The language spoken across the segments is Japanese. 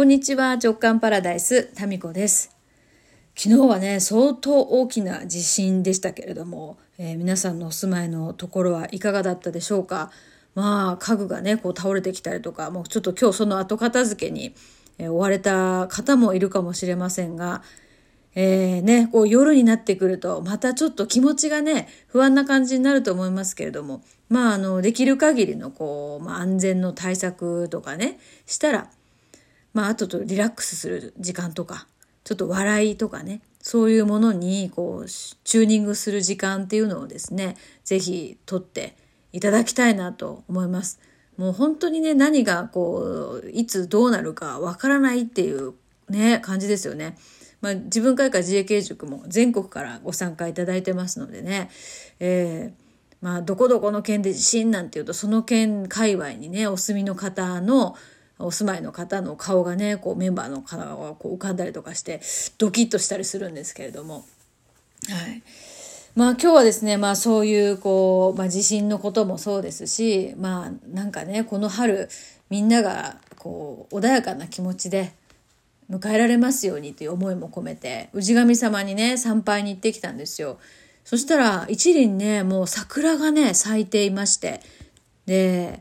こんにちは、直感パラダイス、タミコです。昨日はね、相当大きな地震でしたけれども、えー、皆さんのお住まいのところはいかがだったでしょうか？まあ、家具がね、こう倒れてきたりとか、もうちょっと今日その後片付けに、えー、追われた方もいるかもしれませんが、えー、ね、こう夜になってくると、またちょっと気持ちがね、不安な感じになると思いますけれども、まあ、あの、できる限りの、こう、まあ、安全の対策とかね、したら、まあ、あととリラックスする時間とか、ちょっと笑いとかね、そういうものに、こう、チューニングする時間っていうのをですね、ぜひ取っていただきたいなと思います。もう本当にね、何がこう、いつどうなるかわからないっていうね、感じですよね。まあ、自分会館自衛系塾も全国からご参加いただいてますのでね、えーまあ、どこどこの県で地震なんていうと、その県界隈にね、お住みの方のお住まいの方の顔がねこうメンバーの方がこう浮かんだりとかしてドキッとしたりするんですけれども。はいまあ今日はですね、まあそういうこう、まあ地震のこともそうですし、まあなんかね、この春みんながこう穏やかな気持ちで迎えられますようにという思いも込めて、氏神様にね、参拝に行ってきたんですよ。そしたら一輪ね、もう桜がね、咲いていまして、で、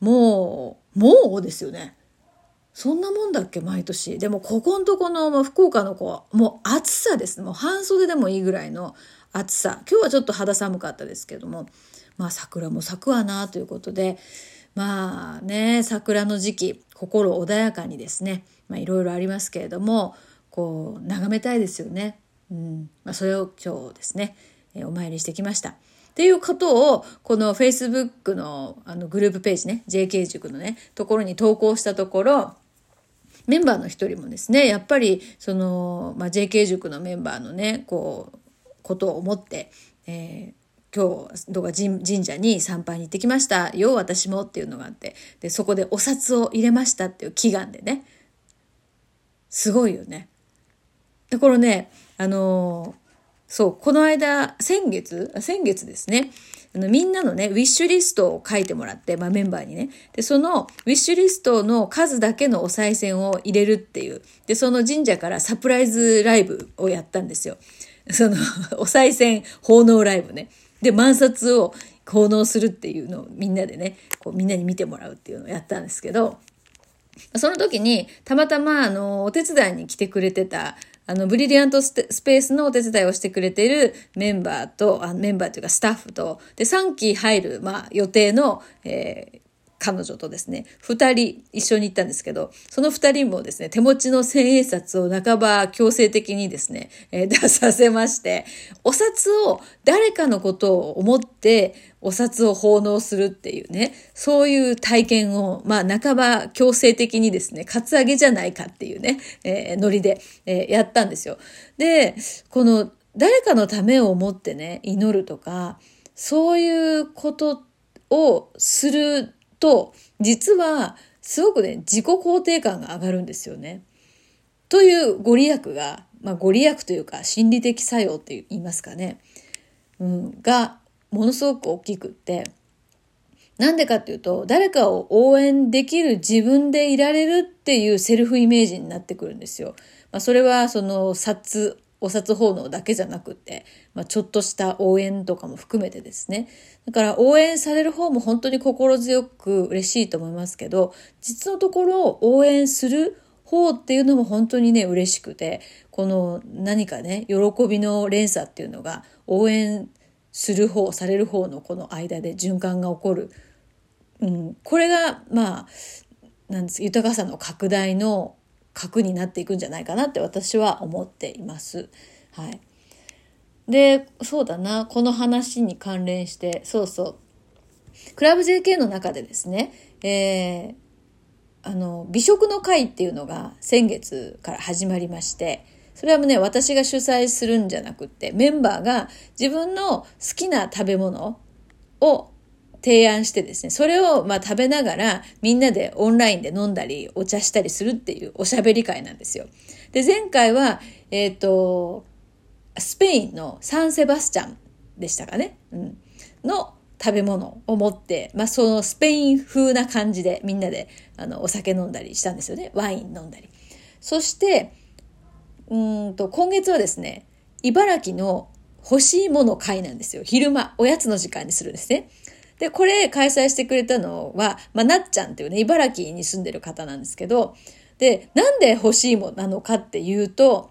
もう、もうですよね。そんなもんだっけ毎年。でも、ここんとこの、まあ、福岡の子は、もう暑さです。もう半袖でもいいぐらいの暑さ。今日はちょっと肌寒かったですけども、まあ、桜も咲くわなということで、まあね、桜の時期、心穏やかにですね、まあ、いろいろありますけれども、こう、眺めたいですよね。うん。まあ、それを今日ですね、えお参りしてきました。っていうことを、この Facebook のあのグループページね、JK 塾のね、ところに投稿したところ、メンバーの一人もですね、やっぱり、その、まあ、JK 塾のメンバーのね、こう、ことを思って、えー、今日、どうか神社に参拝に行ってきましたよ、私もっていうのがあって、で、そこでお札を入れましたっていう祈願でね、すごいよね。で、これね、あのーそう、この間、先月、先月ですね。あのみんなのね、ウィッシュリストを書いてもらって、まあメンバーにね。で、そのウィッシュリストの数だけのお賽銭を入れるっていう。で、その神社からサプライズライブをやったんですよ。その、お賽銭奉納ライブね。で、万札を奉納するっていうのをみんなでね、こうみんなに見てもらうっていうのをやったんですけど、その時に、たまたま、あの、お手伝いに来てくれてた、あの、ブリリアントスペースのお手伝いをしてくれているメンバーと、あメンバーというかスタッフと、で、3期入る、まあ、予定の、えー、彼女とですね、二人一緒に行ったんですけど、その二人もですね、手持ちの千円札を半ば強制的にですね、えー、出させまして、お札を誰かのことを思ってお札を奉納するっていうね、そういう体験を、まあ半ば強制的にですね、カツアゲじゃないかっていうね、えー、ノリで、えー、やったんですよ。で、この誰かのためを思ってね、祈るとか、そういうことをすると、実はすごくね、自己肯定感が上がるんですよね。というご利益が、まあご利益というか心理的作用って言いますかね、うん、がものすごく大きくって、なんでかっていうと、誰かを応援できる自分でいられるっていうセルフイメージになってくるんですよ。まあ、それはその札お札奉納だけじゃなくて、まあ、ちょっとした応援とかも含めてですね。だから応援される方も本当に心強く嬉しいと思いますけど、実のところ応援する方っていうのも本当にね、嬉しくて、この何かね、喜びの連鎖っていうのが応援する方、される方のこの間で循環が起こる。うん、これが、まあ、なんです豊かさの拡大の核になっていくんじゃないかなって私は思っています。はい。で、そうだな、この話に関連して、そうそう。クラブ JK の中でですね、えー、あの、美食の会っていうのが先月から始まりまして、それはね、私が主催するんじゃなくって、メンバーが自分の好きな食べ物を提案してですね、それをまあ食べながらみんなでオンラインで飲んだりお茶したりするっていうおしゃべり会なんですよ。で、前回は、えっ、ー、と、スペインのサンセバスチャンでしたかね？うん。の食べ物を持って、まあ、そのスペイン風な感じでみんなであのお酒飲んだりしたんですよね。ワイン飲んだり。そして、うんと、今月はですね、茨城の欲しいもの会なんですよ。昼間、おやつの時間にするんですね。で、これ開催してくれたのは、まあ、なっちゃんっていうね、茨城に住んでる方なんですけど、で、なんで欲しいもなのかっていうと、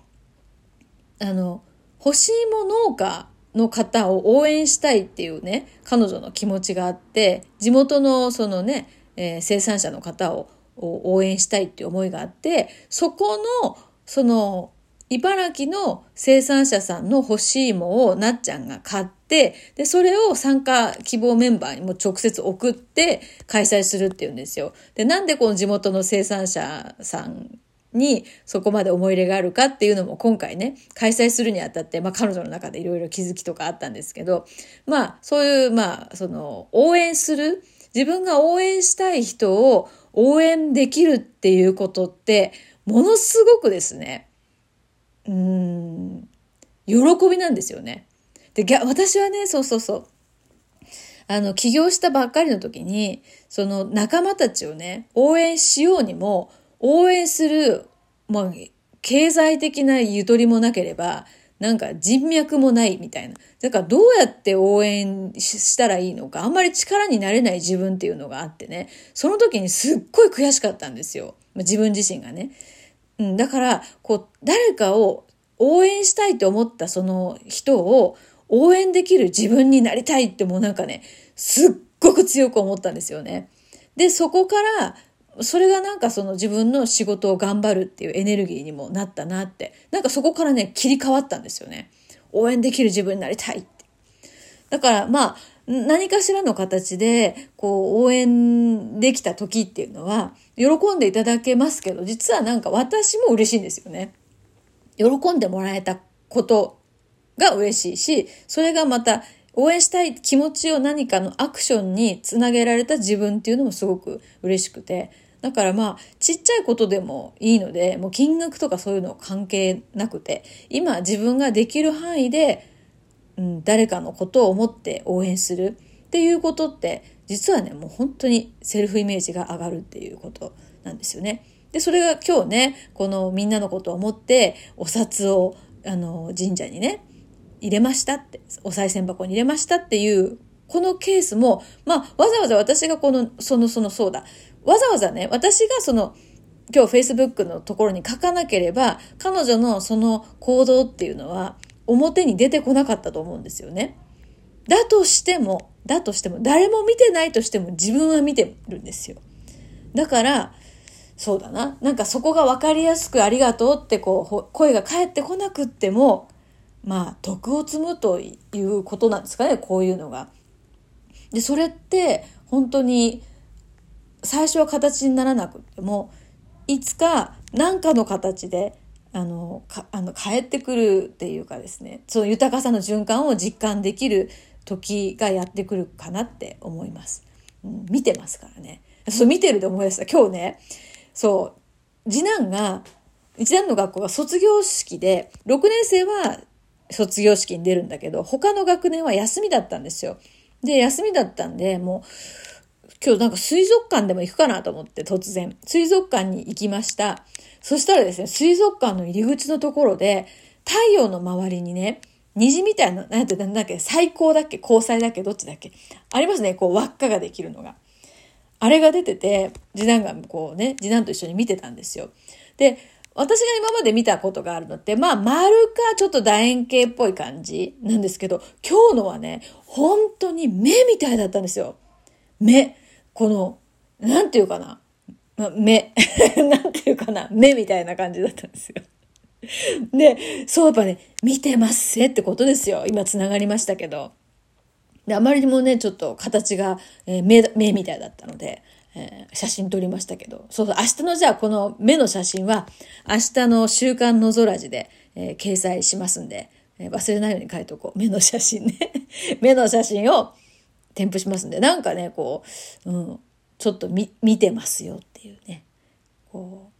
あの、欲しいも農家の方を応援したいっていうね、彼女の気持ちがあって、地元のそのね、えー、生産者の方を応援したいっていう思いがあって、そこの、その、茨城の生産者さんの欲しいもをなっちゃんが買って、で、それを参加希望メンバーにも直接送って開催するっていうんですよ。で、なんでこの地元の生産者さんにそこまで思い入れがあるかっていうのも今回ね、開催するにあたって、まあ彼女の中でいろいろ気づきとかあったんですけど、まあそういう、まあその応援する、自分が応援したい人を応援できるっていうことって、ものすごくですね、うん、喜びなんですよね。で、私はね、そうそうそう。あの、起業したばっかりの時に、その仲間たちをね、応援しようにも、応援する、まあ、経済的なゆとりもなければ、なんか人脈もないみたいな。だからどうやって応援したらいいのか、あんまり力になれない自分っていうのがあってね、その時にすっごい悔しかったんですよ。自分自身がね。うん、だから、こう、誰かを応援したいと思ったその人を応援できる自分になりたいってもうなんかね、すっごく強く思ったんですよね。で、そこから、それがなんかその自分の仕事を頑張るっていうエネルギーにもなったなって。なんかそこからね、切り替わったんですよね。応援できる自分になりたいって。だからまあ、何かしらの形で、こう、応援できた時っていうのは、喜んでいただけますけど、実はなんか私も嬉しいんですよね。喜んでもらえたことが嬉しいし、それがまた応援したい気持ちを何かのアクションにつなげられた自分っていうのもすごく嬉しくて、だからまあ、ちっちゃいことでもいいので、もう金額とかそういうの関係なくて、今自分ができる範囲で、うん、誰かのことを思って応援するっていうことって、実はね、もう本当にセルフイメージが上がるっていうことなんですよね。で、それが今日ね、このみんなのことを思って、お札を、あの、神社にね、入れましたって、お賽銭箱に入れましたっていう、このケースも、まあ、わざわざ私がこの、その、その、そうだ。わざわざね、私がその、今日 Facebook のところに書かなければ、彼女のその行動っていうのは、表に出てこなかったと思うんですよね。だとしても、だとしても、誰も見てないとしても自分は見てるんですよ。だから、そうだな。なんかそこが分かりやすくありがとうってこう、声が返ってこなくっても、まあ、徳を積むということなんですかね、こういうのが。で、それって、本当に、最初は形にならなくっても、いつか何かの形で、あの、か、あの、帰ってくるっていうかですね、その豊かさの循環を実感できる時がやってくるかなって思います。うん、見てますからね。そう、見てるで思い出した。今日ね、そう、次男が、一男の学校が卒業式で、6年生は卒業式に出るんだけど、他の学年は休みだったんですよ。で、休みだったんで、もう、今日なんか水族館でも行くかなと思って突然、水族館に行きました。そしたらですね、水族館の入り口のところで、太陽の周りにね、虹みたいな、なんて、なんだっけ、最高だっけ、交際だっけ、どっちだっけ。ありますね、こう輪っかができるのが。あれが出てて、次男がこうね、次男と一緒に見てたんですよ。で、私が今まで見たことがあるのって、まあ、丸かちょっと楕円形っぽい感じなんですけど、今日のはね、本当に目みたいだったんですよ。目。この、なんていうかな。ま目。なんていうかな。目みたいな感じだったんですよ。で、そうやっぱね、見てますってことですよ。今繋がりましたけど。で、あまりにもね、ちょっと形が、えー、目、目みたいだったので、えー、写真撮りましたけど。そうそう、明日のじゃあこの目の写真は、明日の週刊の空字で、えー、掲載しますんで、え、忘れないように書いとこう。目の写真ね。目の写真を添付しますんで、なんかね、こう、うん、ちょっと見、てますよっていうね。こ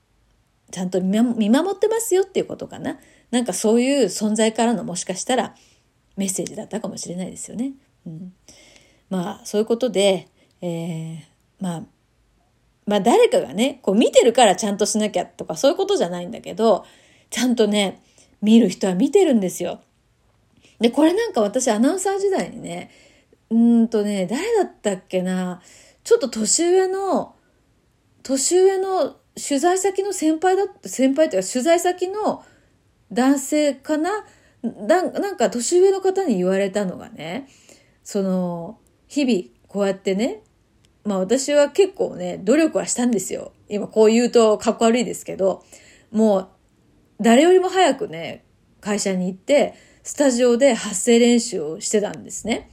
う、ちゃんと見守ってますよっていうことかな。なんかそういう存在からのもしかしたらメッセージだったかもしれないですよね。うん。まあそういうことで、えー、まあまあ誰かがね、こう見てるからちゃんとしなきゃとかそういうことじゃないんだけど、ちゃんとね、見る人は見てるんですよ。で、これなんか私アナウンサー時代にね、うんとね、誰だったっけな、ちょっと年上の、年上の取材先の先輩だった、先輩っていうか取材先の男性かな？なんか年上の方に言われたのがね、その、日々こうやってね、まあ私は結構ね、努力はしたんですよ。今こう言うとかっこ悪いですけど、もう誰よりも早くね、会社に行って、スタジオで発声練習をしてたんですね。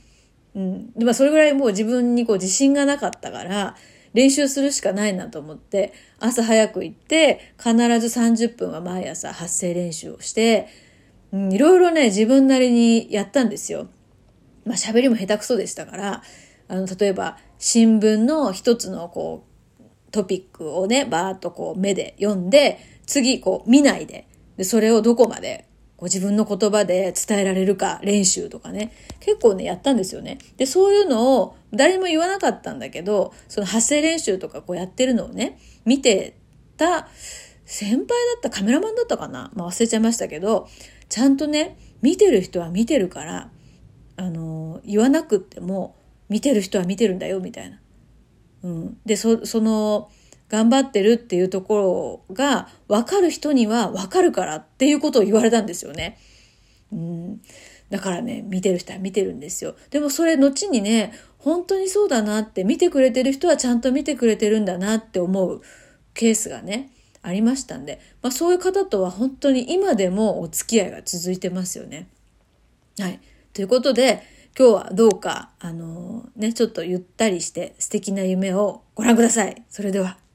うん。で、まあそれぐらいもう自分にこう自信がなかったから、練習するしかないなと思って、朝早く行って、必ず30分は毎朝発声練習をして、うん、いろいろね、自分なりにやったんですよ。まあ喋りも下手くそでしたから、あの、例えば新聞の一つのこう、トピックをね、バーっとこう目で読んで、次こう見ないで、で、それをどこまでご自分の言葉で伝えられるか練習とかね、結構ね、やったんですよね。で、そういうのを誰も言わなかったんだけど、その発声練習とかこうやってるのをね、見てた先輩だったカメラマンだったかなまあ忘れちゃいましたけど、ちゃんとね、見てる人は見てるから、あの、言わなくっても、見てる人は見てるんだよ、みたいな。うん。で、そ、その、頑張ってるっていうところが分かる人には分かるからっていうことを言われたんですよね。うん、だからね、見てる人は見てるんですよ。でもそれ後にね、本当にそうだなって見てくれてる人はちゃんと見てくれてるんだなって思うケースがね、ありましたんで、まあそういう方とは本当に今でもお付き合いが続いてますよね。はい。ということで、今日はどうか、あのー、ね、ちょっとゆったりして素敵な夢をご覧ください。それでは。